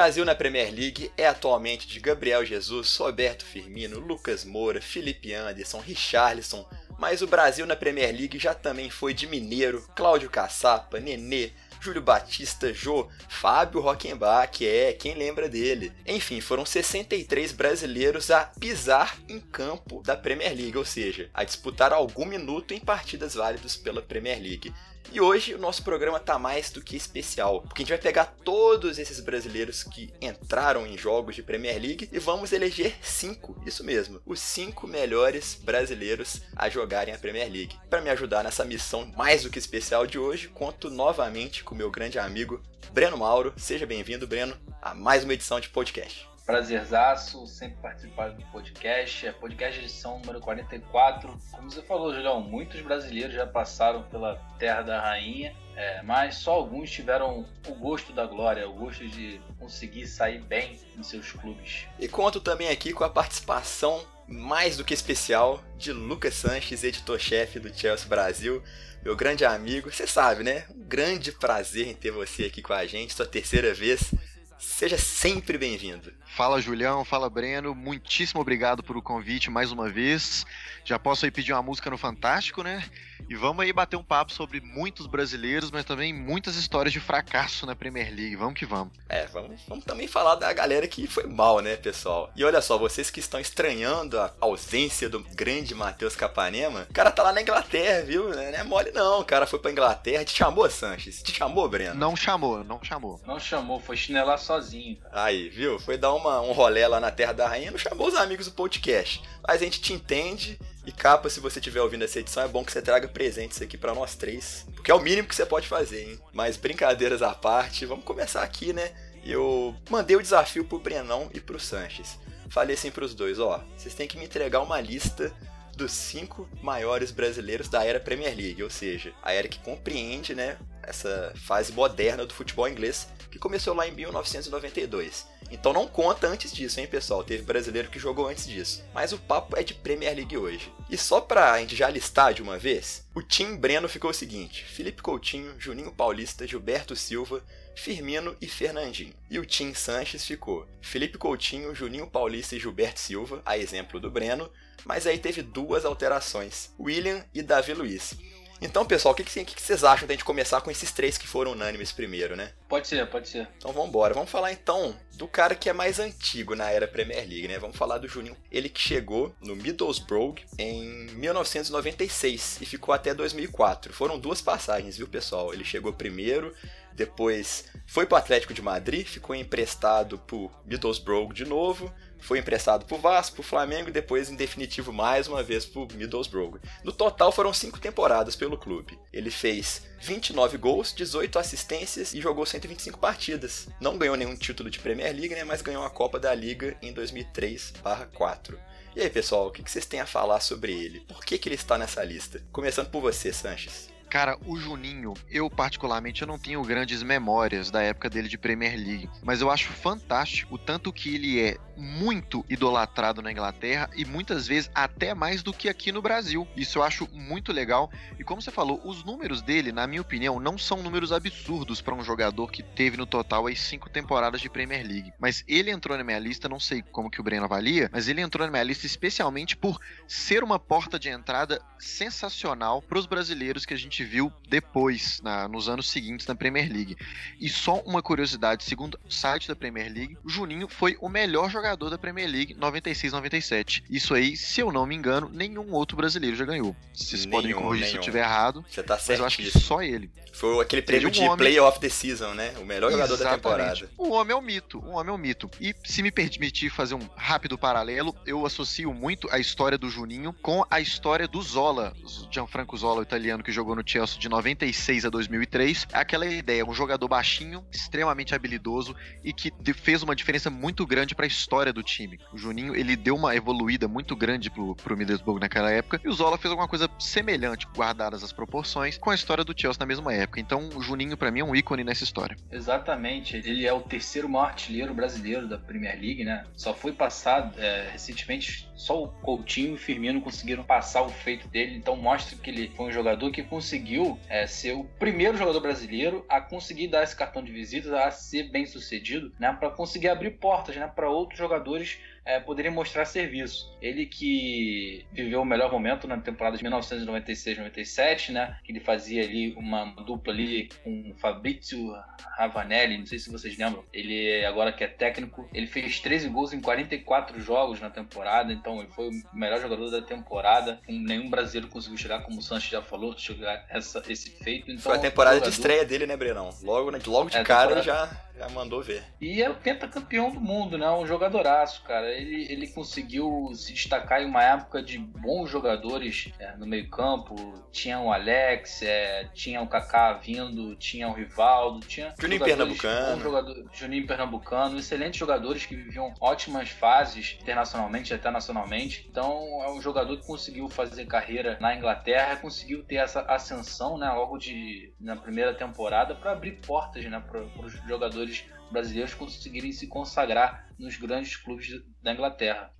Brasil na Premier League é atualmente de Gabriel Jesus, Roberto Firmino, Lucas Moura, Felipe Anderson, Richarlison, mas o Brasil na Premier League já também foi de Mineiro, Cláudio Caçapa, Nenê, Júlio Batista, Jô, Fábio Rockenbach, é, quem lembra dele? Enfim, foram 63 brasileiros a pisar em campo da Premier League, ou seja, a disputar algum minuto em partidas válidas pela Premier League. E hoje o nosso programa tá mais do que especial, porque a gente vai pegar todos esses brasileiros que entraram em jogos de Premier League e vamos eleger cinco, isso mesmo, os cinco melhores brasileiros a jogarem a Premier League. Para me ajudar nessa missão mais do que especial de hoje, conto novamente com meu grande amigo Breno Mauro. Seja bem-vindo, Breno, a mais uma edição de podcast. Prazerzaço, sempre participar do podcast. É podcast edição número 44. Como você falou, Julião, muitos brasileiros já passaram pela Terra da Rainha, é, mas só alguns tiveram o gosto da glória, o gosto de conseguir sair bem em seus clubes. E conto também aqui com a participação mais do que especial de Lucas Sanches, editor-chefe do Chelsea Brasil, meu grande amigo. Você sabe, né? Um grande prazer em ter você aqui com a gente, sua terceira vez. Seja sempre bem-vindo. Fala Julião, fala Breno, muitíssimo obrigado pelo convite mais uma vez. Já posso aí pedir uma música no Fantástico, né? E vamos aí bater um papo sobre muitos brasileiros, mas também muitas histórias de fracasso na Premier League. Vamos que vamos. É, vamos, vamos também falar da galera que foi mal, né, pessoal? E olha só, vocês que estão estranhando a ausência do grande Matheus Capanema, o cara tá lá na Inglaterra, viu? Não é mole não, o cara foi pra Inglaterra. Te chamou, Sanches? Te chamou, Breno? Não chamou, não chamou. Não chamou, foi chinelar sozinho. Cara. Aí, viu? Foi dar uma, um rolé lá na Terra da Rainha, não chamou os amigos do podcast. Mas a gente te entende. E capa, se você estiver ouvindo essa edição, é bom que você traga presentes aqui para nós três. Porque é o mínimo que você pode fazer, hein? Mas brincadeiras à parte, vamos começar aqui, né? Eu mandei o desafio pro Brenão e pro Sanches. Falei assim pros dois, ó, vocês têm que me entregar uma lista dos cinco maiores brasileiros da era Premier League, ou seja, a era que compreende, né, essa fase moderna do futebol inglês que começou lá em 1992. Então não conta antes disso, hein, pessoal? Teve brasileiro que jogou antes disso. Mas o papo é de Premier League hoje. E só pra gente já listar de uma vez, o Tim Breno ficou o seguinte: Felipe Coutinho, Juninho Paulista, Gilberto Silva, Firmino e Fernandinho. E o Tim Sanches ficou Felipe Coutinho, Juninho Paulista e Gilberto Silva, a exemplo do Breno, mas aí teve duas alterações: William e Davi Luiz. Então, pessoal, o que, que, que, vocês acham da gente começar com esses três que foram unânimes primeiro, né? Pode ser, pode ser. Então vamos embora. Vamos falar então do cara que é mais antigo na era Premier League, né? Vamos falar do Juninho. Ele que chegou no Middlesbrough em 1996 e ficou até 2004. Foram duas passagens, viu, pessoal? Ele chegou primeiro, depois foi pro Atlético de Madrid, ficou emprestado pro Middlesbrough de novo, foi emprestado pro Vasco, pro Flamengo e depois, em definitivo, mais uma vez pro Middlesbrough. No total foram cinco temporadas pelo clube. Ele fez 29 gols, 18 assistências e jogou 125 partidas. Não ganhou nenhum título de Premier League, né, mas ganhou a Copa da Liga em 2003/4. E aí, pessoal, o que vocês têm a falar sobre ele? Por que, que ele está nessa lista? Começando por você, Sanches. Cara, o Juninho, eu particularmente eu não tenho grandes memórias da época dele de Premier League, mas eu acho fantástico o tanto que ele é muito idolatrado na Inglaterra e muitas vezes até mais do que aqui no Brasil. Isso eu acho muito legal. E como você falou, os números dele, na minha opinião, não são números absurdos para um jogador que teve no total aí cinco temporadas de Premier League. Mas ele entrou na minha lista, não sei como que o Breno avalia, mas ele entrou na minha lista especialmente por ser uma porta de entrada sensacional para os brasileiros que a gente gente viu depois, na, nos anos seguintes na Premier League. E só uma curiosidade, segundo o site da Premier League, o Juninho foi o melhor jogador da Premier League 96-97. Isso aí, se eu não me engano, nenhum outro brasileiro já ganhou. Vocês Nenhum, podem me corrigir se nenhum. eu estiver errado, Você tá mas certo. eu acho que só ele. Foi aquele prêmio um de homem- Play of the Season, né? O melhor jogador da Exatamente. temporada. O homem é um mito, o homem é um mito. E se me permitir fazer um rápido paralelo, eu associo muito a história do Juninho com a história do Zola, o Gianfranco Zola, o italiano que jogou no Chelsea de 96 a 2003. É aquela ideia, um jogador baixinho, extremamente habilidoso e que fez uma diferença muito grande para a história do time. O Juninho, ele deu uma evoluída muito grande pro, pro Middlesbrough naquela época e o Zola fez alguma coisa semelhante, guardadas as proporções, com a história do Chelsea na mesma época. Então, o Juninho para mim é um ícone nessa história. Exatamente, ele é o terceiro maior artilheiro brasileiro da Premier League, né? Só foi passado é, recentemente, só o Coutinho e o Firmino conseguiram passar o feito dele, então mostra que ele foi um jogador que conseguiu é, ser o primeiro jogador brasileiro a conseguir dar esse cartão de visitas, a ser bem sucedido, né? Para conseguir abrir portas, né? Para outros jogadores é, poderem mostrar serviço. Ele que viveu o melhor momento na temporada de 1996-97, né? Que ele fazia ali uma dupla ali com o Fabrizio Ravanelli, não sei se vocês lembram. Ele agora que é técnico, ele fez 13 gols em 44 jogos na temporada, então ele foi o melhor jogador da temporada. Nenhum brasileiro conseguiu chegar, como o Sanches já falou, chegar essa, esse feito. Então, Foi a temporada de jogador- estreia dele, né, Brenão? Logo, né, logo de É, cara temporada- já, já mandou ver. E é o pentacampeão do mundo, né? Um jogadoraço, cara. Ele, ele conseguiu se destacar em uma época de bons jogadores é, no meio-campo. Tinha o Alex, é, tinha o Kaká vindo, tinha o Rivaldo, tinha. Juninho Pernambucano. bons jogador- Juninho Pernambucano, excelentes jogadores que viviam ótimas fases internacionalmente e até nacionalmente. Então é um jogador que conseguiu fazer carreira na Inglaterra, conseguiu ter essa ascensão, né? Logo de na primeira temporada para abrir portas, né? Para os jogadores brasileiros conseguirem se consagrar nos grandes clubes da Inglaterra.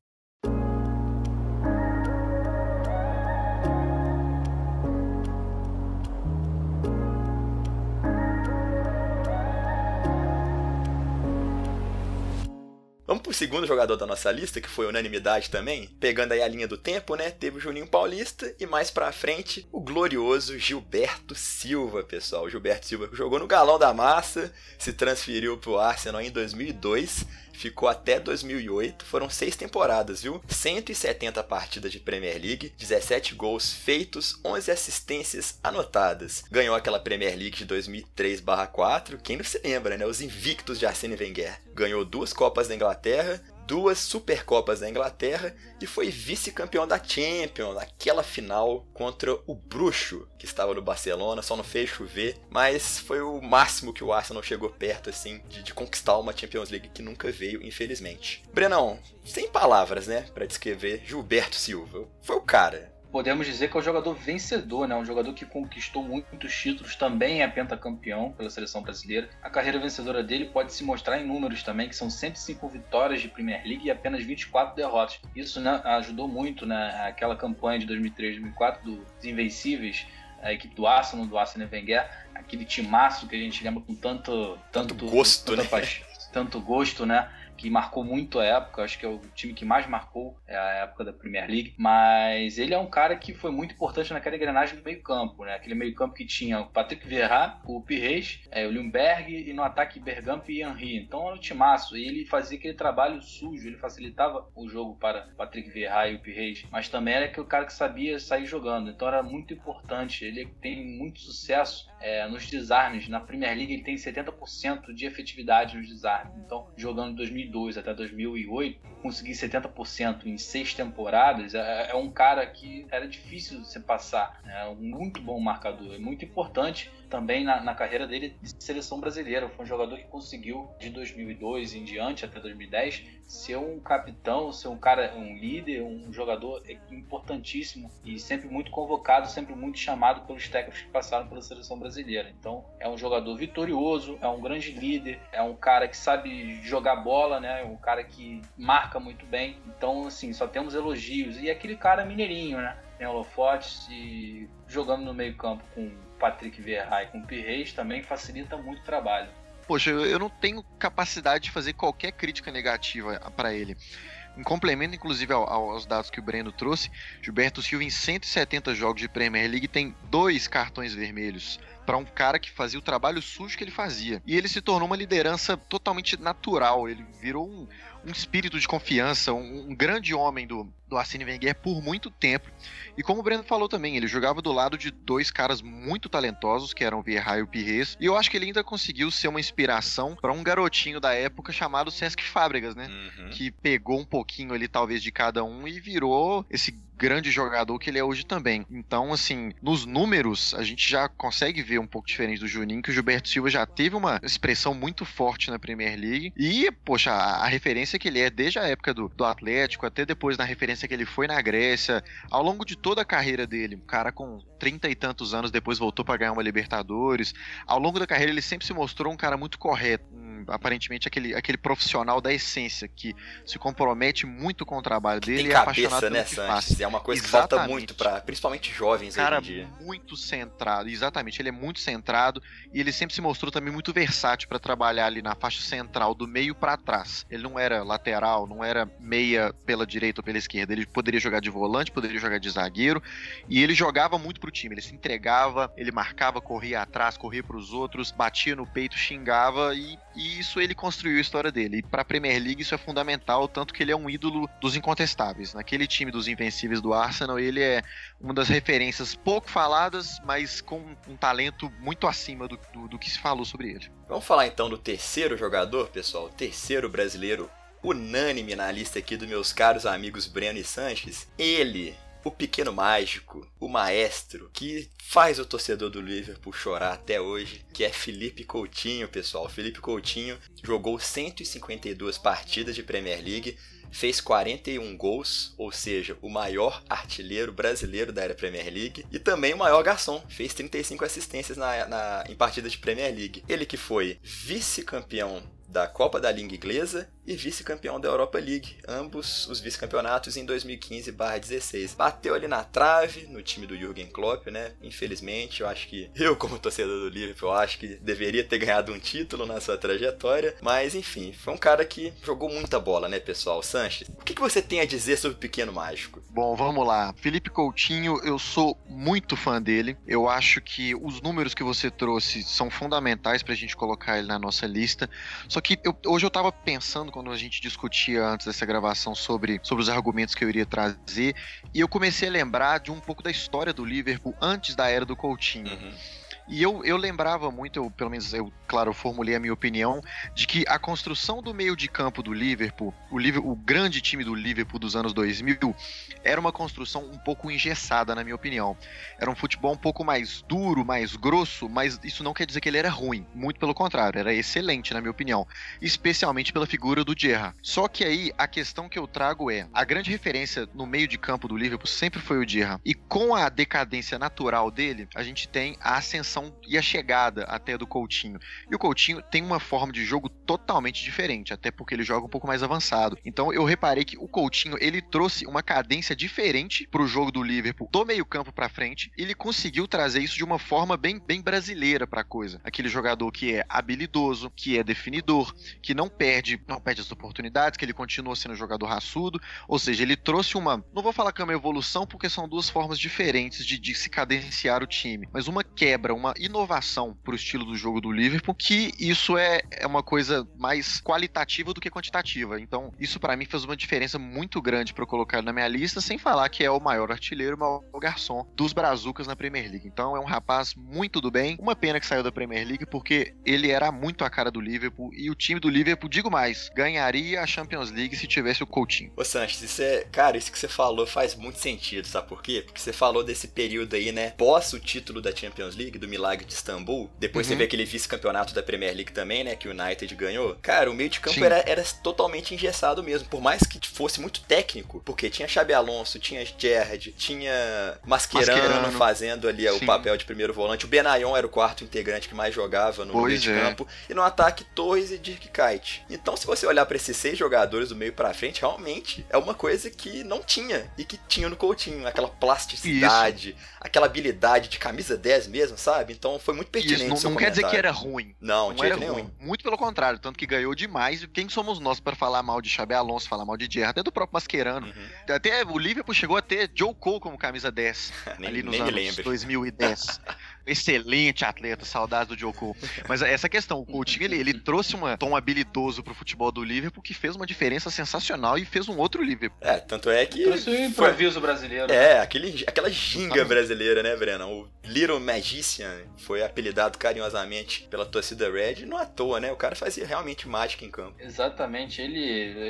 Pro segundo jogador da nossa lista, que foi unanimidade também. Pegando aí a linha do tempo, né? Teve o Juninho Paulista e mais pra frente o glorioso Gilberto Silva, pessoal. O Gilberto Silva jogou no Galão da Massa, se transferiu pro Arsenal em 2002, ficou até 2008. Foram seis temporadas, viu? 170 partidas de Premier League, 17 gols feitos, 11 assistências anotadas. Ganhou aquela Premier League de 2003/4. Quem não se lembra, né? Os invictos de Arsene Wenger. Ganhou duas Copas da Inglaterra, duas Supercopas da Inglaterra e foi vice-campeão da Champions naquela final contra o Bruxo, que estava no Barcelona, só não fez chover, mas foi o máximo que o Arsenal chegou perto assim de, de conquistar uma Champions League que nunca veio, infelizmente. Brenão, sem palavras, né, para descrever Gilberto Silva. Foi o cara. Podemos dizer que é um jogador vencedor, né? Um jogador que conquistou muitos títulos, também é pentacampeão pela seleção brasileira. A carreira vencedora dele pode se mostrar em números também, que são 105 vitórias de Premier League e apenas 24 derrotas. Isso né, ajudou muito, né? Aquela campanha de 2003-2004 dos Invencíveis, a equipe do Arsenal, do Arsene Wenger, aquele timaço que a gente lembra com tanto, tanto, Tanto gosto, tanta né? tanto gosto, né? Que marcou muito a época, acho que é o time que mais marcou é a época da Premier League, mas ele é um cara que foi muito importante naquela engrenagem do meio campo, né? Aquele meio campo que tinha o Patrick Vieira, o Pires, é, o Lundberg e no ataque Bergamp e Henry. Então era um timaço, e ele fazia aquele trabalho sujo, ele facilitava o jogo para o Patrick Vieira e o Pires, mas também era que o cara que sabia sair jogando, então era muito importante, ele tem muito sucesso é, nos desarmes, na Premier League ele tem 70% de efetividade nos desarmes, então jogando em 2002 até 2008, conseguir 70% em seis temporadas é, é, um cara que era difícil você passar. É um muito bom marcador, é muito importante também na, na, carreira dele de seleção brasileira. Foi um jogador que conseguiu de 2002 em diante até 2010 ser um capitão, ser um cara, um líder, um jogador importantíssimo e sempre muito convocado, sempre muito chamado pelos técnicos que passaram pela seleção brasileira. Então é um jogador vitorioso, é um grande líder, é um cara que sabe jogar bola, né? É um cara que marca muito bem. Então assim só temos elogios e aquele cara mineirinho, né? Tem holofotes e jogando no meio campo com Patrick Vieira e com o Pirreis também facilita muito o trabalho. Poxa, eu não tenho capacidade de fazer qualquer crítica negativa para ele. Em complemento, inclusive, ao, aos dados que o Breno trouxe, Gilberto Silva, em 170 jogos de Premier League, tem dois cartões vermelhos para um cara que fazia o trabalho sujo que ele fazia. E ele se tornou uma liderança totalmente natural. Ele virou um, um espírito de confiança, um, um grande homem do, do Arsene Wenger por muito tempo. E como o Breno falou também, ele jogava do lado de dois caras muito talentosos, que eram o Vieira e o Pires. E eu acho que ele ainda conseguiu ser uma inspiração para um garotinho da época chamado Sesc Fábricas, né? Uhum. Que pegou um pouquinho ali, talvez, de cada um e virou esse grande jogador que ele é hoje também. Então, assim, nos números, a gente já consegue ver um pouco diferente do Juninho, que o Gilberto Silva já teve uma expressão muito forte na Premier League. E, poxa, a, referência que ele é desde a época do, do Atlético, até depois na referência que ele foi na Grécia, ao longo de toda a carreira dele, um cara com trinta e tantos anos, depois voltou para ganhar uma Libertadores. Ao longo da carreira, ele sempre se mostrou um cara muito correto, aparentemente aquele, aquele profissional da essência, que se compromete muito com o trabalho dele e é apaixonado né, pelo que faz. É uma coisa exatamente. que falta muito para principalmente jovens cara hoje em dia. muito centrado, exatamente, ele é muito centrado e ele sempre se mostrou também muito versátil para trabalhar ali na faixa central, do meio para trás. Ele não era lateral, não era meia pela direita ou pela esquerda, ele poderia jogar de volante, poderia jogar de zagueiro, e ele jogava muito pro time, ele se entregava, ele marcava, corria atrás, corria para os outros, batia no peito, xingava e, e isso ele construiu a história dele. E para a Premier League isso é fundamental, tanto que ele é um ídolo dos incontestáveis. Naquele time dos invencíveis do Arsenal, ele é uma das referências pouco faladas, mas com um talento muito acima do, do, do que se falou sobre ele. Vamos falar então do terceiro jogador, pessoal, o terceiro brasileiro unânime na lista aqui dos meus caros amigos Breno e Sanches. Ele, o pequeno mágico, o maestro, que faz o torcedor do Liverpool chorar até hoje, que é Felipe Coutinho, pessoal. Felipe Coutinho jogou 152 partidas de Premier League, fez 41 gols, ou seja, o maior artilheiro brasileiro da era Premier League, e também o maior garçom, fez 35 assistências na, na, em partidas de Premier League. Ele que foi vice-campeão da Copa da Liga Inglesa e vice-campeão da Europa League, ambos os vice-campeonatos em 2015/16. Bateu ali na trave no time do Jürgen Klopp, né? Infelizmente, eu acho que eu como torcedor do Liverpool, acho que deveria ter ganhado um título na sua trajetória, mas enfim, foi um cara que jogou muita bola, né, pessoal? Sanches, o que, você tem a dizer sobre o Pequeno Mágico? Bom, vamos lá. Felipe Coutinho, eu sou muito fã dele. Eu acho que os números que você trouxe são fundamentais pra gente colocar ele na nossa lista. Só que eu, hoje eu tava pensando quando a gente discutia antes dessa gravação sobre, sobre os argumentos que eu iria trazer, e eu comecei a lembrar de um pouco da história do Liverpool antes da era do Coutinho. Uhum. E eu, eu lembrava muito, eu, pelo menos eu, claro, formulei a minha opinião, de que a construção do meio de campo do Liverpool, o, Liverpool, o grande time do Liverpool dos anos 2000, era uma construção um pouco engessada, na minha opinião. Era um futebol um pouco mais duro, mais grosso, mas isso não quer dizer que ele era ruim. Muito pelo contrário, era excelente, na minha opinião. Especialmente pela figura do Gerrard. Só que aí, a questão que eu trago é, a grande referência no meio de campo do Liverpool sempre foi o Gerrard. E com a decadência natural dele, a gente tem a ascensão ascensão e a chegada até do Coutinho. E o Coutinho tem uma forma de jogo totalmente diferente, até porque ele joga um pouco mais avançado. Então eu reparei que o Coutinho ele trouxe uma cadência diferente para o jogo do Liverpool, do meio-campo para frente. Ele conseguiu trazer isso de uma forma bem, bem brasileira para a coisa. Aquele jogador que é habilidoso, que é definidor, que não perde, não perde as oportunidades, que ele continua sendo um jogador raçudo. Ou seja, ele trouxe uma, não vou falar que é uma evolução porque são duas formas diferentes de, de se cadenciar o time, mas uma quebra, uma inovação pro estilo do jogo do Liverpool, que isso é, é uma coisa mais qualitativa do que quantitativa. Então, isso para mim fez uma diferença muito grande para colocar na minha lista, sem falar que é o maior artilheiro, o maior garçom dos Brazucas na Premier League. Então, é um rapaz muito do bem. Uma pena que saiu da Premier League, porque ele era muito a cara do Liverpool e o time do Liverpool, digo mais, ganharia a Champions League se tivesse o Coutinho. Ô Sanches, isso é, cara, isso que você falou faz muito sentido, sabe por quê? Porque você falou desse período aí, né, pós o título da Champions League, do milagre de Istambul. Depois uhum. você vê aquele vice-campeonato da Premier League também, né? Que o United ganhou. Cara, o meio de campo era, era totalmente engessado mesmo. Por mais que fosse muito técnico. Porque tinha Xabi Alonso, tinha Gerrard, tinha Mascherano, Mascherano. fazendo ali Sim. o papel de primeiro volante. O Benayon era o quarto integrante que mais jogava no pois meio é. de campo. E no ataque, Torres e Dirk Kuyt. Então, se você olhar para esses seis jogadores do meio para frente, realmente é uma coisa que não tinha. E que tinha no Coutinho. Aquela plasticidade, Isso. aquela habilidade de camisa 10 mesmo, sabe? Sabe? Então foi muito pertinente. Isso, não, não quer dizer que era ruim. Não, não era nenhum. ruim. Muito pelo contrário, tanto que ganhou demais. Quem somos nós para falar mal de Xabi Alonso, falar mal de Gerrard, até do próprio Mascherano. Uhum. Até o Liverpool chegou a ter Joe Cole como camisa 10 nem, ali nos anos lembro. 2010. excelente atleta, saudades do Joko. Mas essa questão, o Coutinho, ele, ele trouxe um tom habilidoso pro futebol do Liverpool que fez uma diferença sensacional e fez um outro Liverpool. É, tanto é que... Trouxe o improviso foi... brasileiro. É, aquele, aquela ginga brasileira, né, Breno? O Little Magician foi apelidado carinhosamente pela torcida Red, não à toa, né? O cara fazia realmente mágica em campo. Exatamente, ele...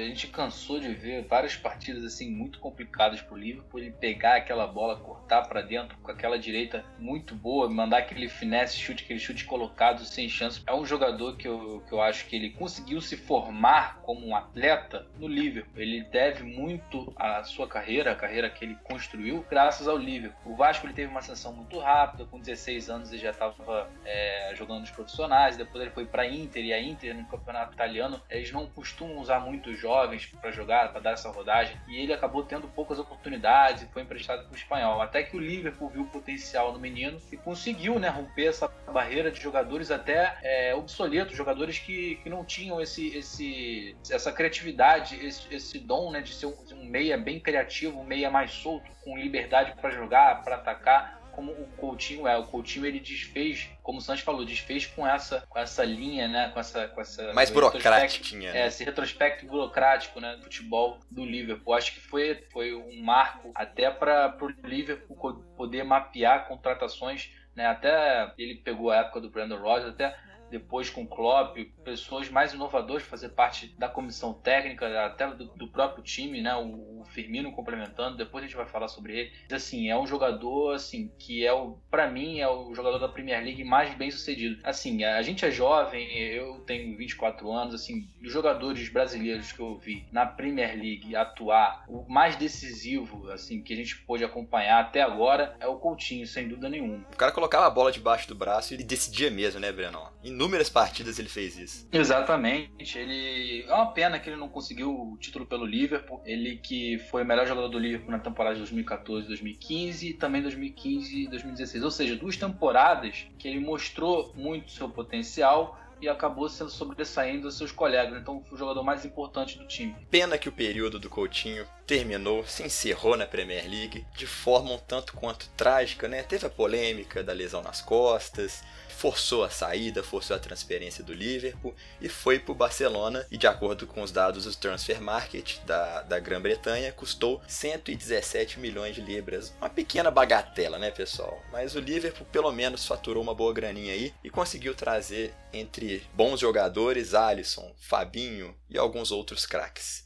A gente cansou de ver várias partidas, assim, muito complicadas pro Liverpool, ele pegar aquela bola, cortar para dentro com aquela direita muito boa, mandar aquele finesse chute, aquele chute colocado sem chance. É um jogador que eu, que eu acho que ele conseguiu se formar como um atleta no Liverpool. Ele deve muito à sua carreira, a carreira que ele construiu, graças ao Liverpool. O Vasco ele teve uma ascensão muito rápida, com 16 anos ele já estava é, jogando nos profissionais, depois ele foi para Inter e a Inter no campeonato italiano eles não costumam usar muitos jovens para jogar, para dar essa rodagem, e ele acabou tendo poucas oportunidades e foi emprestado para o espanhol. Até que o Liverpool viu o potencial no menino e conseguiu conseguiu né, romper essa barreira de jogadores até é, obsoletos, jogadores que, que não tinham esse, esse, essa criatividade, esse, esse dom né, de ser um, um meia bem criativo, um meia mais solto, com liberdade para jogar, para atacar como o Coutinho é. O Coutinho ele desfez, como o Santos falou, desfez com essa, com essa linha, né? Com essa, com essa mais burocrática, né? É, esse retrospecto burocrático, né? Do futebol do Liverpool. Acho que foi, foi um marco até para o Liverpool poder mapear contratações né? Até ele pegou a época do Brandon Rodgers, até depois com o Klopp, pessoas mais inovadoras fazer parte da comissão técnica, até do, do próprio time, né? O, o, Firmino complementando, depois a gente vai falar sobre ele. Assim, é um jogador assim que é o para mim é o jogador da Premier League mais bem sucedido. Assim, a gente é jovem, eu tenho 24 anos, assim, dos jogadores brasileiros que eu vi na Premier League atuar, o mais decisivo, assim, que a gente pôde acompanhar até agora é o Coutinho, sem dúvida nenhuma. O cara colocava a bola debaixo do braço e decidia mesmo, né, Breno? Inúmeras partidas ele fez isso. Exatamente. Ele é uma pena que ele não conseguiu o título pelo Liverpool. Ele que foi o melhor jogador do Liverpool na temporada de 2014, 2015 e também 2015 e 2016. Ou seja, duas temporadas que ele mostrou muito seu potencial e acabou sendo sobressaindo dos seus colegas. Então foi o jogador mais importante do time. Pena que o período do Coutinho terminou, se encerrou na Premier League de forma um tanto quanto trágica, né? Teve a polêmica da lesão nas costas, forçou a saída, forçou a transferência do Liverpool e foi para o Barcelona. E de acordo com os dados do Transfer Market da, da Grã-Bretanha, custou 117 milhões de libras. Uma pequena bagatela, né, pessoal? Mas o Liverpool pelo menos faturou uma boa graninha aí e conseguiu trazer entre bons jogadores Alisson, Fabinho e alguns outros craques.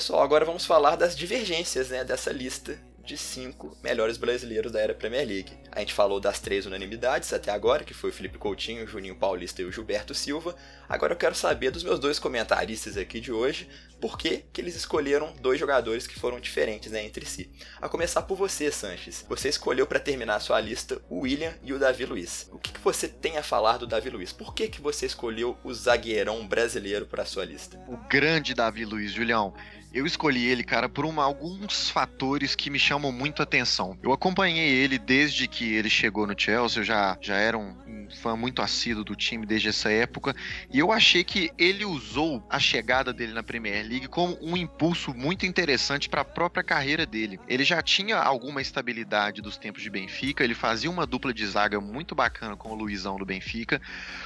Pessoal, agora vamos falar das divergências né, dessa lista de cinco melhores brasileiros da era Premier League. A gente falou das três unanimidades até agora, que foi o Felipe Coutinho, o Juninho Paulista e o Gilberto Silva. Agora eu quero saber dos meus dois comentaristas aqui de hoje, por que, que eles escolheram dois jogadores que foram diferentes né, entre si. A começar por você, Sanches. Você escolheu para terminar a sua lista o William e o Davi Luiz. O que, que você tem a falar do Davi Luiz? Por que, que você escolheu o zagueirão brasileiro para sua lista? O grande Davi Luiz, Julião. Eu escolhi ele, cara, por uma, alguns fatores que me chamam muito a atenção. Eu acompanhei ele desde que ele chegou no Chelsea, eu já, já era um, um fã muito assíduo do time desde essa época, e eu achei que ele usou a chegada dele na Premier League como um impulso muito interessante para a própria carreira dele. Ele já tinha alguma estabilidade dos tempos de Benfica, ele fazia uma dupla de zaga muito bacana com o Luizão do Benfica,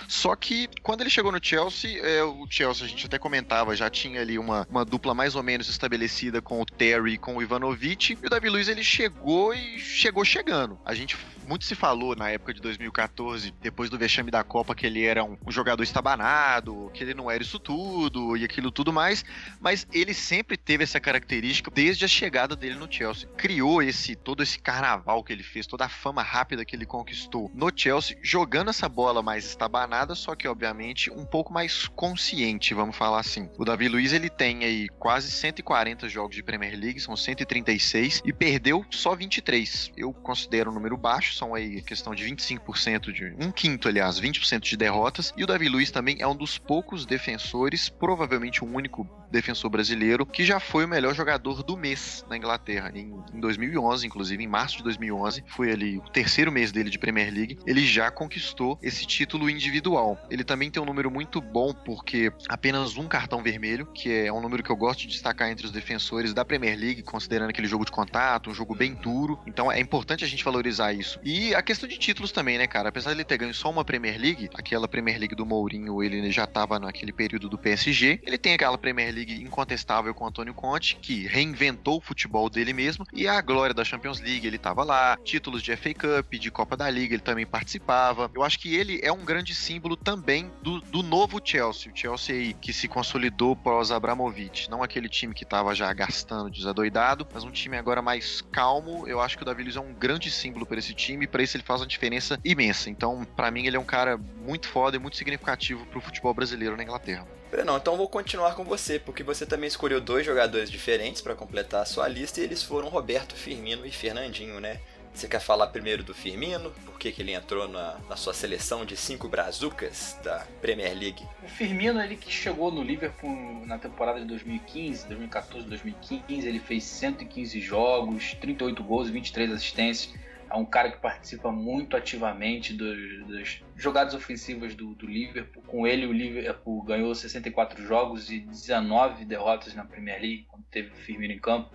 só que quando ele chegou no Chelsea, é, o Chelsea, a gente até comentava, já tinha ali uma, uma dupla mais ou menos menos estabelecida com o Terry e com o Ivanovic. E o Davi Luiz ele chegou e chegou chegando. A gente muito se falou na época de 2014, depois do vexame da Copa, que ele era um, jogador estabanado, que ele não era isso tudo e aquilo tudo mais, mas ele sempre teve essa característica desde a chegada dele no Chelsea. Criou esse todo esse carnaval que ele fez, toda a fama rápida que ele conquistou no Chelsea, jogando essa bola mais estabanada, só que obviamente um pouco mais consciente, vamos falar assim. O Davi Luiz ele tem aí quase 140 jogos de Premier League, são 136 e perdeu só 23. Eu considero um número baixo, são aí questão de 25% de. um quinto, aliás, 20% de derrotas. E o Davi Luiz também é um dos poucos defensores, provavelmente o único defensor brasileiro, que já foi o melhor jogador do mês na Inglaterra. Em, em 2011, inclusive, em março de 2011, foi ali o terceiro mês dele de Premier League. Ele já conquistou esse título individual. Ele também tem um número muito bom, porque apenas um cartão vermelho, que é um número que eu gosto de destacar entre os defensores da Premier League, considerando aquele jogo de contato, um jogo bem duro. Então é importante a gente valorizar isso. E a questão de títulos também, né, cara? Apesar de ele ter ganho só uma Premier League, aquela Premier League do Mourinho, ele já estava naquele período do PSG. Ele tem aquela Premier League incontestável com o Antônio Conte, que reinventou o futebol dele mesmo, e a glória da Champions League, ele estava lá, títulos de FA Cup, de Copa da Liga, ele também participava. Eu acho que ele é um grande símbolo também do, do novo Chelsea, o Chelsea aí que se consolidou pós Abramovich, não aquele time que estava já gastando desadoidado, mas um time agora mais calmo. Eu acho que o Davi Luiz é um grande símbolo para esse time, e para isso ele faz uma diferença imensa. Então, para mim ele é um cara muito foda e muito significativo para o futebol brasileiro na Inglaterra. Não, então vou continuar com você, porque você também escolheu dois jogadores diferentes para completar a sua lista e eles foram Roberto Firmino e Fernandinho, né? Você quer falar primeiro do Firmino? Por que, que ele entrou na, na, sua seleção de cinco brazucas da Premier League? O Firmino, ele que chegou no Liverpool na temporada de 2015, 2014, 2015, ele fez 115 jogos, 38 gols e 23 assistências é um cara que participa muito ativamente dos, das jogadas ofensivas do, do, Liverpool. Com ele, o Liverpool ganhou 64 jogos e 19 derrotas na Premier League, quando teve o Firmino em campo.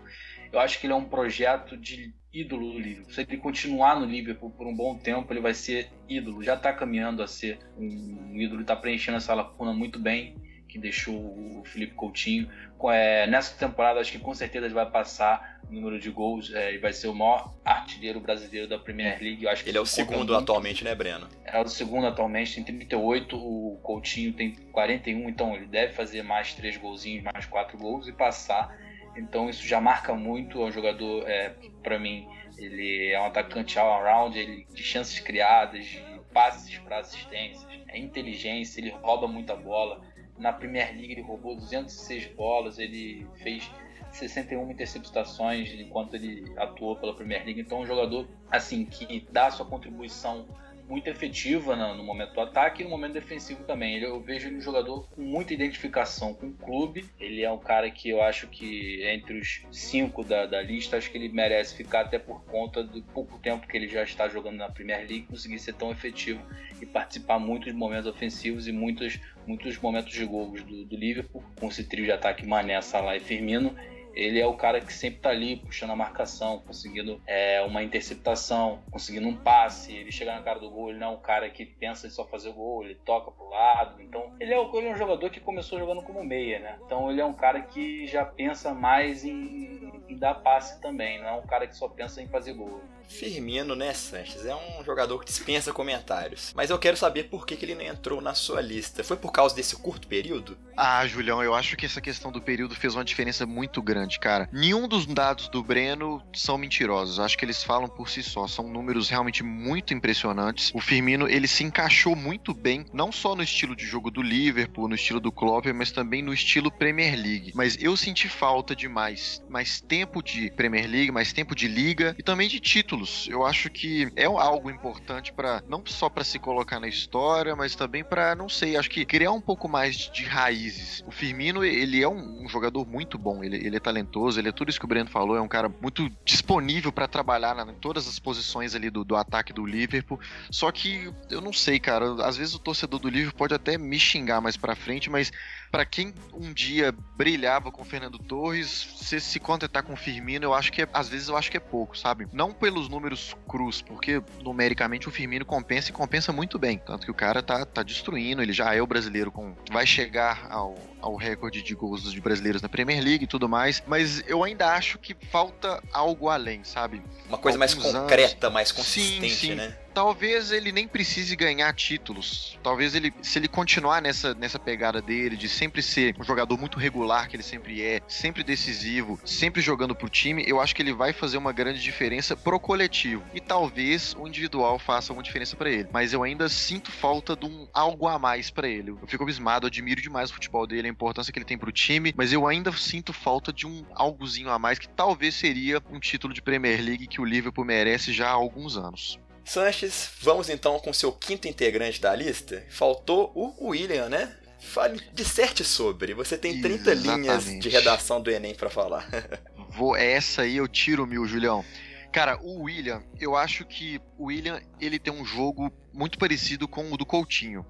Eu acho que ele é um projeto de ídolo do Liverpool. Se ele continuar no Liverpool por um bom tempo, ele vai ser ídolo. Já está caminhando a ser um ídolo, está preenchendo essa lacuna muito bem que deixou o Felipe Coutinho. É, nessa temporada, acho que com certeza ele vai passar o número de gols é, e vai ser o maior artilheiro brasileiro da Premier League. Eu acho ele é o segundo atualmente, né, Breno? É o segundo atualmente, tem 38, o Coutinho tem 41, então ele deve fazer mais três golzinhos, mais quatro gols e passar. Então isso já marca muito. É um jogador, é, para mim, ele é um atacante all-around, ele de chances criadas, de passes para assistências, é inteligência, ele rouba muita bola na Premier League ele roubou 206 bolas, ele fez 61 interceptações enquanto ele atuou pela Premier League. Então, um jogador assim que dá sua contribuição muito efetiva no, momento do ataque e no momento defensivo também. Eu vejo ele um jogador com muita identificação com o clube. Ele é um cara que eu acho que entre os cinco da, da lista, acho que ele merece ficar até por conta do pouco tempo que ele já está jogando na Premier League, conseguir ser tão efetivo e participar muito de momentos ofensivos e muitos, muitos momentos de gols do, do Liverpool, com esse trio de ataque Mané, Salah e Firmino ele é o cara que sempre tá ali puxando a marcação, conseguindo é, uma interceptação, conseguindo um passe. Ele chega na cara do gol, ele não é um cara que pensa em só fazer gol, ele toca pro lado. Então, ele é, ele é um jogador que começou jogando como meia, né? Então, ele é um cara que já pensa mais em, em dar passe também, não é um cara que só pensa em fazer gol. Firmino, né, Sanches? É um jogador que dispensa comentários. Mas eu quero saber por que, que ele não entrou na sua lista. Foi por causa desse curto período? Ah, Julião, eu acho que essa questão do período fez uma diferença muito grande, cara. Nenhum dos dados do Breno são mentirosos. Acho que eles falam por si só. São números realmente muito impressionantes. O Firmino, ele se encaixou muito bem, não só no estilo de jogo do Liverpool, no estilo do Klopp, mas também no estilo Premier League. Mas eu senti falta de mais, mais tempo de Premier League, mais tempo de liga e também de título títulos, eu acho que é algo importante para não só para se colocar na história, mas também para não sei, acho que criar um pouco mais de raízes. O Firmino, ele é um, um jogador muito bom, ele, ele, é talentoso, ele é tudo isso que o Breno falou, é um cara muito disponível para trabalhar na, em todas as posições ali do, do ataque do Liverpool. Só que eu não sei, cara, às vezes o torcedor do Liverpool pode até me xingar mais para frente, mas para quem um dia brilhava com o Fernando Torres, se se contentar com o Firmino, eu acho que é, às vezes eu acho que é pouco, sabe? Não pelos números crus, porque numericamente o Firmino compensa e compensa muito bem. Tanto que o cara tá, tá destruindo, ele já é o brasileiro com. Vai chegar ao, ao recorde de gols de brasileiros na Premier League e tudo mais. Mas eu ainda acho que falta algo além, sabe? Uma coisa Alguns mais concreta, anos. mais consistente, sim, sim. né? Talvez ele nem precise ganhar títulos. Talvez ele, se ele continuar nessa, nessa pegada dele, de sempre ser um jogador muito regular, que ele sempre é, sempre decisivo, sempre jogando pro time, eu acho que ele vai fazer uma grande diferença pro coletivo. E talvez o individual faça uma diferença para ele. Mas eu ainda sinto falta de um algo a mais para ele. Eu fico abismado, admiro demais o futebol dele, a importância que ele tem pro time, mas eu ainda sinto falta de um algozinho a mais que talvez seria um título de Premier League que o Liverpool merece já há alguns anos. Sanches, vamos então com seu quinto integrante da lista. Faltou o William, né? Fale, disserte sobre. Você tem 30 Exatamente. linhas de redação do Enem pra falar. Vou, essa aí eu tiro mil, Julião. Cara, o William, eu acho que o William ele tem um jogo muito parecido com o do Coutinho.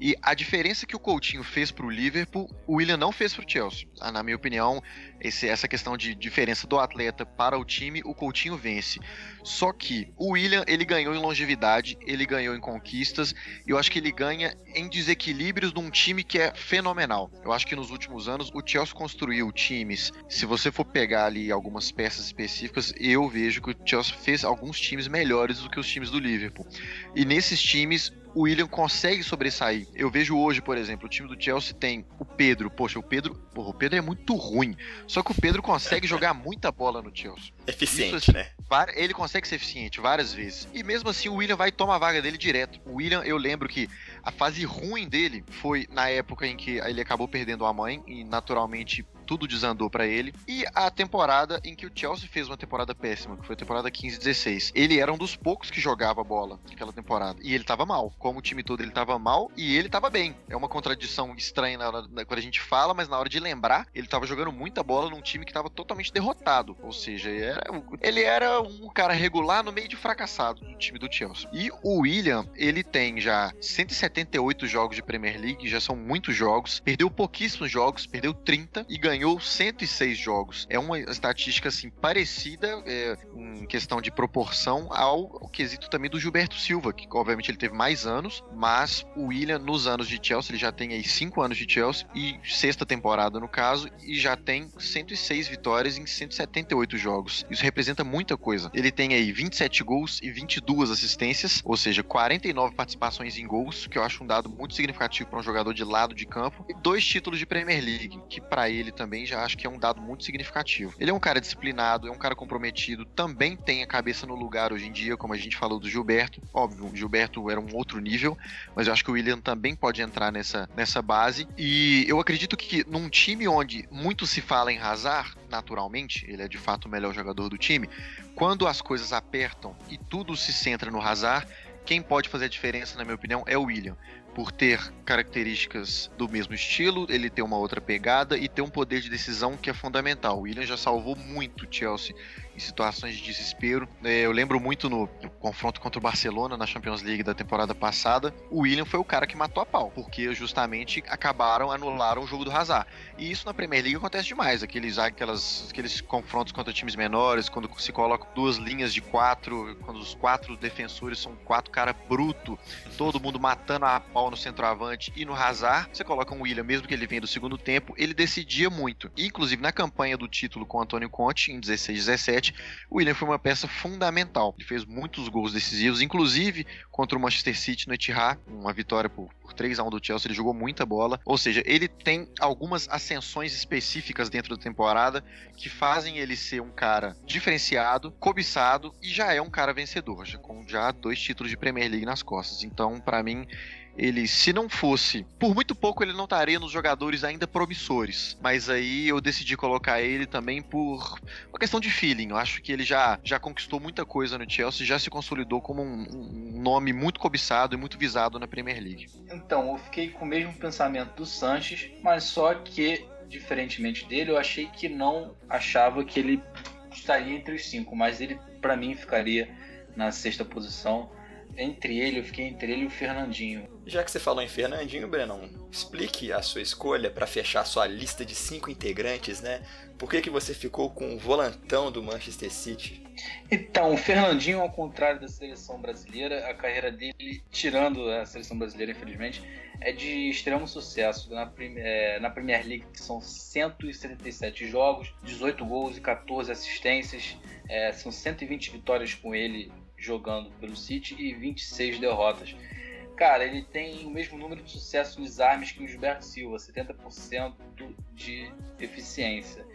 E a diferença que o Coutinho fez pro Liverpool, o William não fez pro Chelsea. Ah, Na minha opinião, esse- essa questão de diferença do atleta para o time, o Coutinho vence. Só que o William, ele ganhou em longevidade, ele ganhou em conquistas, e eu acho que ele ganha em desequilíbrios num time que é fenomenal. Eu acho que nos últimos anos o Chelsea construiu times. Se você for pegar ali algumas peças específicas, eu vejo que o Chelsea fez alguns times melhores do que os times do Liverpool. E nesses times o William consegue sobressair. Eu vejo hoje, por exemplo, o time do Chelsea tem o Pedro. Poxa, o Pedro, porra, o Pedro é muito ruim. Só que o Pedro consegue jogar muita bola no Chelsea. Eficiente, Isso, né? Var- Ele consegue ser eficiente várias vezes. E mesmo assim, o William vai tomar a vaga dele direto. O William, eu lembro que a fase ruim dele foi na época em que ele acabou perdendo a mãe e naturalmente tudo desandou pra ele. E a temporada em que o Chelsea fez uma temporada péssima, que foi a temporada 15-16. Ele era um dos poucos que jogava bola naquela temporada. E ele tava mal. Como o time todo ele tava mal e ele tava bem. É uma contradição estranha na hora, na- quando a gente fala, mas na hora de lembrar, ele tava jogando muita bola num time que tava totalmente derrotado. Ou seja, ele era, ele era um cara regular no meio de fracassado do time do Chelsea. E o William, ele tem já 178 jogos de Premier League, já são muitos jogos. Perdeu pouquíssimos jogos, perdeu 30 e ganhou 106 jogos. É uma estatística assim parecida é, em questão de proporção ao, ao quesito também do Gilberto Silva, que obviamente ele teve mais anos, mas o William nos anos de Chelsea, ele já tem aí 5 anos de Chelsea e sexta temporada no caso, e já tem 106 vitórias em 178 jogos. Isso representa muita coisa. Ele tem aí 27 gols e 22 assistências, ou seja, 49 participações em gols, que eu acho um dado muito significativo para um jogador de lado de campo, e dois títulos de Premier League, que para ele também já acho que é um dado muito significativo. Ele é um cara disciplinado, é um cara comprometido, também tem a cabeça no lugar hoje em dia, como a gente falou do Gilberto. Óbvio, o Gilberto era um outro nível, mas eu acho que o William também pode entrar nessa, nessa base. E eu acredito que num time onde muito se fala em Hazard, naturalmente, ele é de fato o melhor jogador do time, quando as coisas apertam e tudo se centra no Hazard, quem pode fazer a diferença, na minha opinião, é o William. Por ter características do mesmo estilo, ele ter uma outra pegada e ter um poder de decisão que é fundamental. O William já salvou muito Chelsea em situações de desespero. É, Eu lembro muito no confronto contra o Barcelona na Champions League da temporada passada, o William foi o cara que matou a pau, porque justamente acabaram, anularam o jogo do Hazard. E isso na Premier League acontece demais, aqueles, aquelas, aqueles confrontos contra times menores, quando se coloca duas linhas de quatro, quando os quatro defensores são quatro cara bruto, todo mundo matando a pau no centroavante e no Hazard, você coloca um William, mesmo que ele venha do segundo tempo, ele decidia muito. Inclusive na campanha do título com o Antônio Conte, em 16-17, o William foi uma peça fundamental. Ele fez muitos gols decisivos, inclusive contra o Manchester City no Etihad, uma vitória por, por 3 a 1 do Chelsea, ele jogou muita bola. Ou seja, ele tem algumas ascensões específicas dentro da temporada que fazem ele ser um cara diferenciado, cobiçado e já é um cara vencedor, já com já dois títulos de Premier League nas costas. Então, para mim, ele, se não fosse, por muito pouco ele não estaria nos jogadores ainda promissores. Mas aí eu decidi colocar ele também por uma questão de feeling. Eu acho que ele já, já conquistou muita coisa no Chelsea, já se consolidou como um, um nome muito cobiçado e muito visado na Premier League. Então, eu fiquei com o mesmo pensamento do Sanches, mas só que, diferentemente dele, eu achei que não achava que ele estaria entre os cinco, mas ele, para mim, ficaria na sexta posição. Entre ele, eu fiquei entre ele e o Fernandinho. Já que você falou em Fernandinho, Brenão, explique a sua escolha para fechar sua lista de cinco integrantes, né? Por que, que você ficou com o volantão do Manchester City? Então, o Fernandinho, ao contrário da seleção brasileira, a carreira dele, tirando a seleção brasileira, infelizmente, é de extremo sucesso. Na, é, na Premier League são 177 jogos, 18 gols e 14 assistências. É, são 120 vitórias com ele jogando pelo City e 26 derrotas. Cara, ele tem o mesmo número de sucesso nos armes que o Gilberto Silva, 70% de eficiência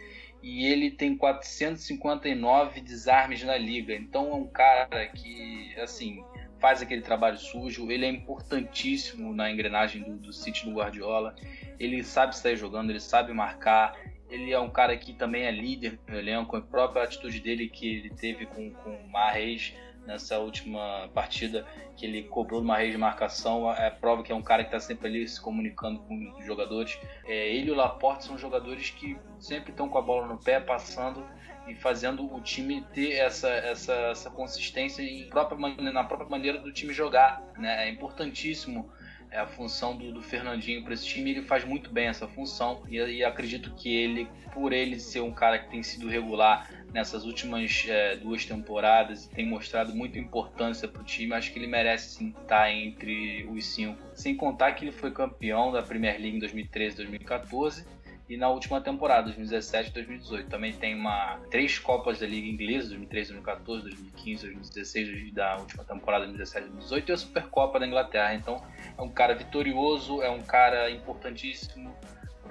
e ele tem 459 desarmes na liga. Então é um cara que, assim, faz aquele trabalho sujo. Ele é importantíssimo na engrenagem do, do City do Guardiola. Ele sabe sair jogando, ele sabe marcar. Ele é um cara que também é líder no elenco. A própria atitude dele que ele teve com, com o Mahrez nessa última partida que ele cobrou uma rede de marcação, é prova que é um cara que está sempre ali se comunicando com os jogadores. É, ele e o Laporte são jogadores que sempre estão com a bola no pé, passando e fazendo o time ter essa, essa, essa consistência em própria, na própria maneira do time jogar. Né? É importantíssimo é a função do, do Fernandinho para esse time. Ele faz muito bem essa função e, e, acredito que ele, por ele ser um cara que tem sido regular nessas últimas é, duas temporadas e tem mostrado muita importância para o time, acho que ele merece sim estar entre os cinco. Sem contar que ele foi campeão da Premier League em 2013 2014 e na última temporada, 2017 e 2018. Também tem uma, três Copas da Liga Inglesa, 2013, 2014, 2015, 2016, da última temporada, 2017 e 2018, e a Supercopa da Inglaterra. Então, é um cara vitorioso, é um cara importantíssimo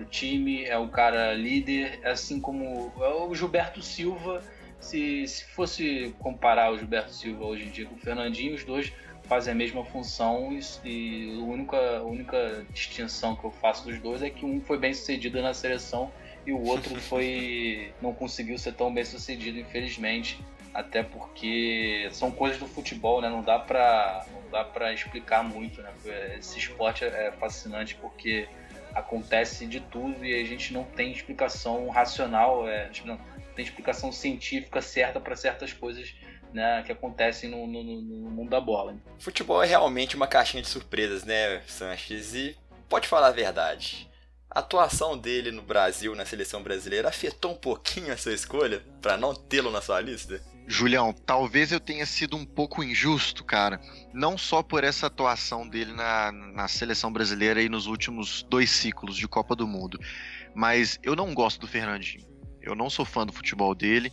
para time, é um cara líder, assim como é o Gilberto Silva. Se, se fosse comparar o Gilberto Silva hoje em dia com o Fernandinho, os dois fazem a mesma função e, a, única, única distinção que eu faço dos dois é que um foi bem sucedido na seleção e o outro foi não conseguiu ser tão bem sucedido, infelizmente. Até porque são coisas do futebol, né? Não dá pra, não dá pra explicar muito, né? Esse esporte é fascinante porque acontece de tudo e a gente não tem explicação racional, é, não tem explicação científica certa para certas coisas né, que acontecem no, no, no, mundo da bola. Futebol é realmente uma caixinha de surpresas, né, Sanches? E pode falar a verdade. A atuação dele no Brasil, na seleção brasileira, afetou um pouquinho a sua escolha para não tê-lo na sua lista? Julião, talvez eu tenha sido um pouco injusto, cara. Não só por essa atuação dele na, na seleção brasileira e nos últimos dois ciclos de Copa do Mundo, mas eu não gosto do Fernandinho. Eu não sou fã do futebol dele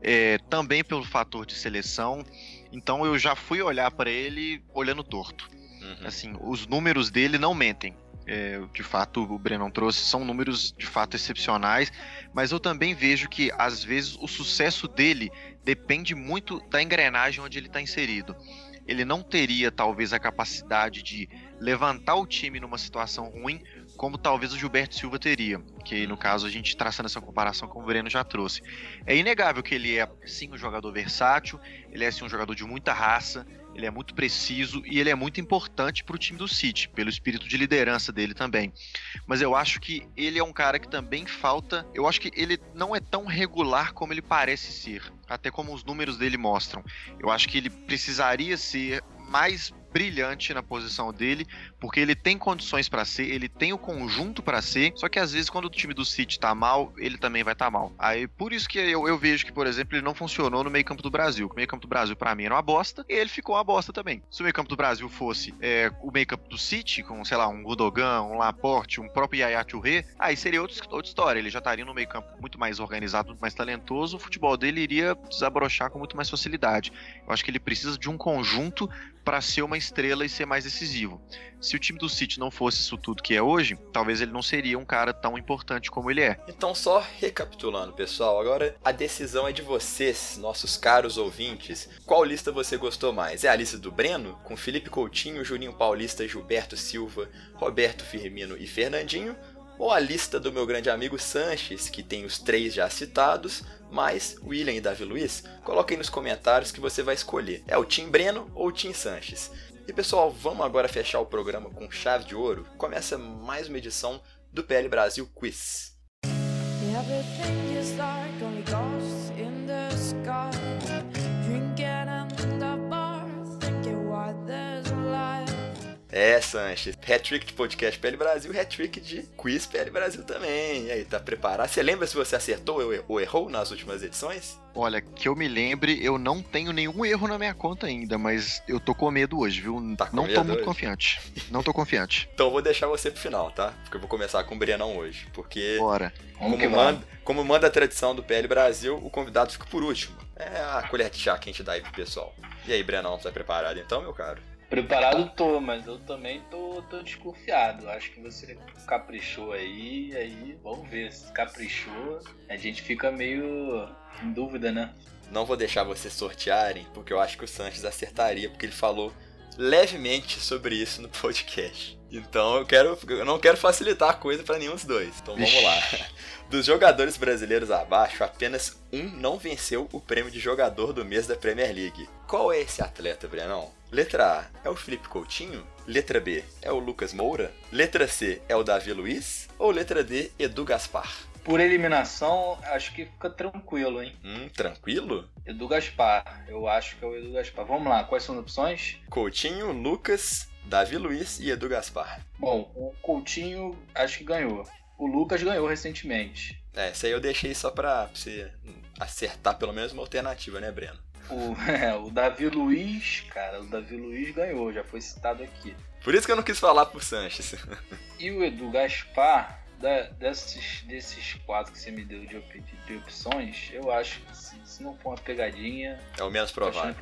é, também pelo fator de seleção. Então eu já fui olhar para ele olhando torto. Uhum. Assim, os números dele não mentem. É, de fato, o Brennan trouxe são números de fato excepcionais, mas eu também vejo que às vezes o sucesso dele depende muito da engrenagem onde ele está inserido. Ele não teria talvez a capacidade de levantar o time numa situação ruim como talvez o Gilberto Silva teria, que no caso a gente traçando essa comparação como o Breno já trouxe. É inegável que ele é sim um jogador versátil, ele é sim um jogador de muita raça, ele é muito preciso e ele é muito importante para o time do City, pelo espírito de liderança dele também. Mas eu acho que ele é um cara que também falta. Eu acho que ele não é tão regular como ele parece ser, até como os números dele mostram. Eu acho que ele precisaria ser mais brilhante na posição dele, porque ele tem condições para ser, ele tem o conjunto para ser, só que às vezes quando o time do City tá mal, ele também vai estar tá mal. Aí por isso que eu, eu, vejo que, por exemplo, ele não funcionou no meio-campo do Brasil. O meio-campo do Brasil para mim era uma bosta, e ele ficou uma bosta também. Se o meio-campo do Brasil fosse é, o meio-campo do City, com, sei lá, um Gudogan, um Laporte, um próprio Yaya Touré, aí seria outra, outra história. Ele já estaria no meio-campo muito mais organizado, muito mais talentoso, o futebol dele iria desabrochar com muito mais facilidade. Eu acho que ele precisa de um conjunto para ser uma estrela e ser mais decisivo. Se o time do City não fosse isso tudo que é hoje, talvez ele não seria um cara tão importante como ele é. Então, só recapitulando, pessoal, agora a decisão é de vocês, nossos caros ouvintes. Qual lista você gostou mais? É a lista do Breno, com Felipe Coutinho, Juninho Paulista, Gilberto Silva, Roberto Firmino e Fernandinho? Ou a lista do meu grande amigo Sanches, que tem os três já citados, mais William e Davi Luiz, coloque aí nos comentários que você vai escolher. É o Tim Breno ou o Tim Sanches. E pessoal, vamos agora fechar o programa com chave de ouro. Começa mais uma edição do PL Brasil Quiz. É, Sanches. Hat-trick de podcast PL Brasil, hat-trick de quiz PL Brasil também. E aí, tá preparado? Você lembra se você acertou ou errou nas últimas edições? Olha, que eu me lembre, eu não tenho nenhum erro na minha conta ainda, mas eu tô com medo hoje, viu? Tá não tô muito hoje? confiante. Não tô confiante. então eu vou deixar você pro final, tá? Porque eu vou começar com o Brenão hoje. Porque. Bora. Como, manda, como manda a tradição do PL Brasil, o convidado fica por último. É a colher de chá que a gente dá aí pro pessoal. E aí, Brenão, tá preparado então, meu caro? Preparado tô, mas eu também tô, tô desconfiado. Acho que você caprichou aí, aí vamos ver. Se caprichou, a gente fica meio em dúvida, né? Não vou deixar vocês sortearem, porque eu acho que o Sanches acertaria, porque ele falou levemente sobre isso no podcast. Então eu quero, eu não quero facilitar a coisa para nenhum dos dois. Então vamos lá. Dos jogadores brasileiros abaixo, apenas um não venceu o prêmio de jogador do mês da Premier League. Qual é esse atleta, Brenão? Letra A é o Felipe Coutinho? Letra B é o Lucas Moura? Letra C é o Davi Luiz? Ou letra D, Edu Gaspar? Por eliminação, acho que fica tranquilo, hein? Hum, tranquilo? Edu Gaspar. Eu acho que é o Edu Gaspar. Vamos lá, quais são as opções? Coutinho, Lucas, Davi Luiz e Edu Gaspar. Bom, o Coutinho acho que ganhou. O Lucas ganhou recentemente. É, isso aí eu deixei só pra você acertar pelo menos uma alternativa, né, Breno? O, é, o Davi Luiz, cara, o Davi Luiz ganhou, já foi citado aqui. Por isso que eu não quis falar pro Sanches. E o Edu Gaspar, da, desses, desses quatro que você me deu de, op, de opções, eu acho que se, se, não for uma pegadinha. É o menos provável.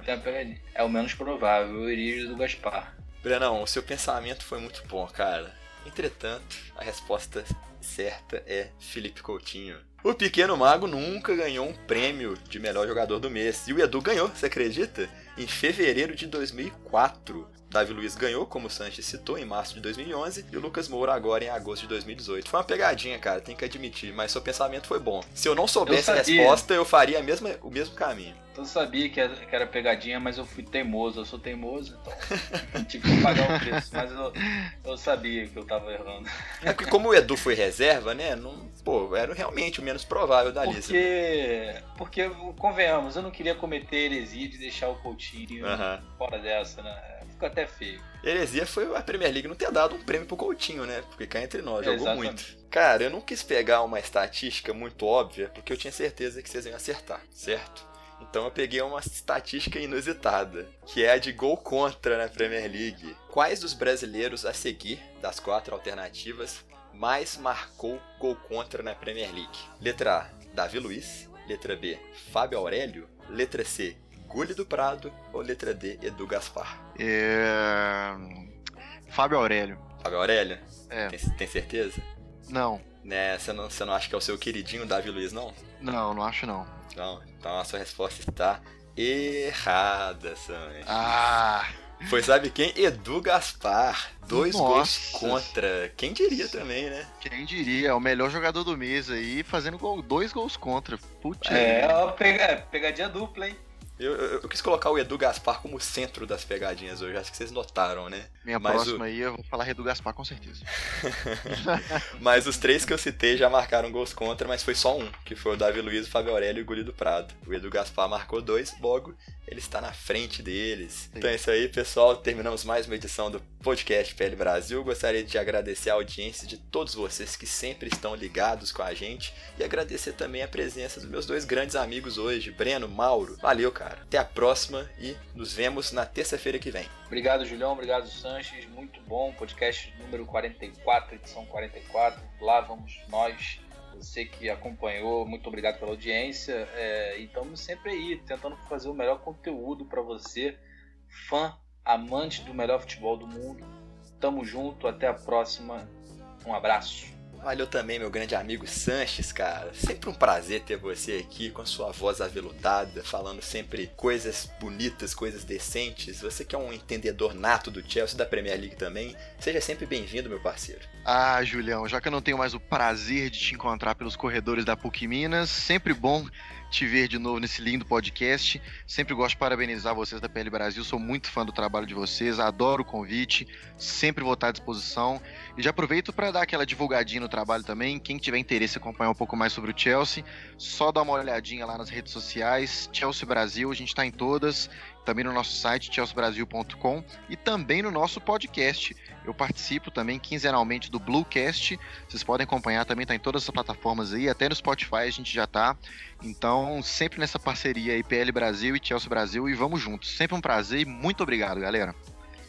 É o menos provável, eu iria do Gaspar. Brenão, o seu pensamento foi muito bom, cara. Entretanto, a resposta certa é Felipe Coutinho. O pequeno mago nunca ganhou um prêmio de melhor jogador do mês. E o Edu ganhou, você acredita? Em fevereiro de 2004. Davi Luiz ganhou, como o Sanches citou, em março de 2011, e o Lucas Moura agora em agosto de 2018. Foi uma pegadinha, cara, tem que admitir, mas seu pensamento foi bom. Se eu não soubesse eu a resposta, eu faria mesma, o mesmo caminho. Eu sabia que era, pegadinha, mas eu fui teimoso. Eu sou teimoso, então tive que pagar o preço. Mas eu, eu sabia que eu tava errando. É porque como o Edu foi reserva, né? Não, pô, era realmente o menos provável da porque, lista. Porque, convenhamos, eu não queria cometer heresia de deixar o Coutinho Aham. fora dessa, né? Fica até feio. Heresia foi a Premier League não ter dado um prêmio pro Coutinho, né? Porque cá entre nós, jogou Exatamente. muito. Cara, eu não quis pegar uma estatística muito óbvia, porque eu tinha certeza que vocês iam acertar, certo? Então eu peguei uma estatística inusitada, que é a de gol contra na Premier League. Quais dos brasileiros a seguir, das quatro alternativas, mais marcou gol contra na Premier League? Letra A, Davi Luiz. Letra B, Fábio Aurélio. Letra C, Gulli do Prado. Ou letra D, Edu Gaspar? É... Fábio Aurélio. Fábio Aurélio? É. Tem, tem certeza? Não. Né, você não, você não acha que é o seu queridinho Davi Luiz, não? Não, não acho não. Não, então a sua resposta está errada, Sanji. Ah, Foi, sabe quem? Edu Gaspar. Dois gols Nossa. contra. Quem diria também, né? quem diria, é o melhor jogador do mês aí, fazendo gol, dois gols contra. Putz. É, ó, pega, pegadinha dupla, hein? Eu, eu, eu quis colocar o Edu Gaspar como centro das pegadinhas hoje, acho que vocês notaram, né? Minha Mas próxima aí eu vou falar Redu Gaspar com certeza. Mas os três que eu citei já marcaram gols contra, mas foi só um, que foi o Davi Luiz, o Fábio Aurélio e o Guri do Prado. O Edu Gaspar marcou dois, logo ele está na frente deles. Então é isso aí, pessoal. Terminamos mais uma edição do podcast PL Brasil. Gostaria de agradecer a audiência de todos vocês que sempre estão ligados com a gente e agradecer também a presença dos meus dois grandes amigos hoje, Breno, Mauro. Valeu, cara. Até a próxima e nos vemos na terça-feira que vem. Obrigado, Julião. Obrigado, Sanches. Muito bom. Podcast número 44, edição 44. Lá vamos nós. Você que acompanhou, muito obrigado pela audiência. É, e estamos sempre aí, tentando fazer o melhor conteúdo para você, fã, amante do melhor futebol do mundo. Tamo junto, até a próxima. Um abraço. Valeu também, meu grande amigo Sanches, cara. Sempre um prazer ter você aqui com a sua voz aveludada, falando sempre coisas bonitas, coisas decentes. Você que é um entendedor nato do Chelsea, da Premier League também, seja sempre bem-vindo, meu parceiro. Ah, Julião, já que eu não tenho mais o prazer de te encontrar pelos corredores da PUC Minas, sempre bom te ver de novo nesse lindo podcast. Sempre gosto de parabenizar vocês da PL Brasil, sou muito fã do trabalho de vocês, adoro o convite, sempre vou estar à disposição. E já aproveito para dar aquela divulgadinha no trabalho também. Quem tiver interesse em acompanhar um pouco mais sobre o Chelsea, só dá uma olhadinha lá nas redes sociais, Chelsea Brasil, a gente está em todas, também no nosso site chelseabrasil.com e também no nosso podcast. Eu participo também quinzenalmente do Bluecast. Vocês podem acompanhar, também está em todas as plataformas aí, até no Spotify a gente já tá. Então, sempre nessa parceria aí, PL Brasil e Chelsea Brasil, e vamos juntos. Sempre um prazer e muito obrigado, galera.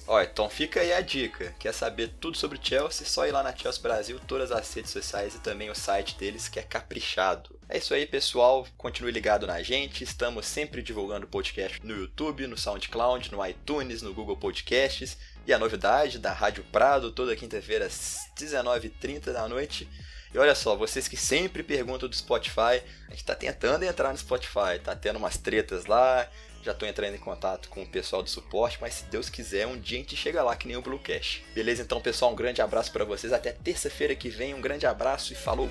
Ó, então fica aí a dica. Quer saber tudo sobre o Chelsea? Só ir lá na Chelsea Brasil, todas as redes sociais e também o site deles que é caprichado. É isso aí, pessoal. Continue ligado na gente. Estamos sempre divulgando podcast no YouTube, no SoundCloud, no iTunes, no Google Podcasts. E a novidade da Rádio Prado, toda quinta-feira às 19h30 da noite. E olha só, vocês que sempre perguntam do Spotify, a gente tá tentando entrar no Spotify, tá tendo umas tretas lá, Já tô entrando em contato com o pessoal do suporte, mas se Deus quiser, um dia a gente chega lá que nem o Blue Cash. Beleza? Então, pessoal, um grande abraço para vocês. Até terça-feira que vem. Um grande abraço e falou!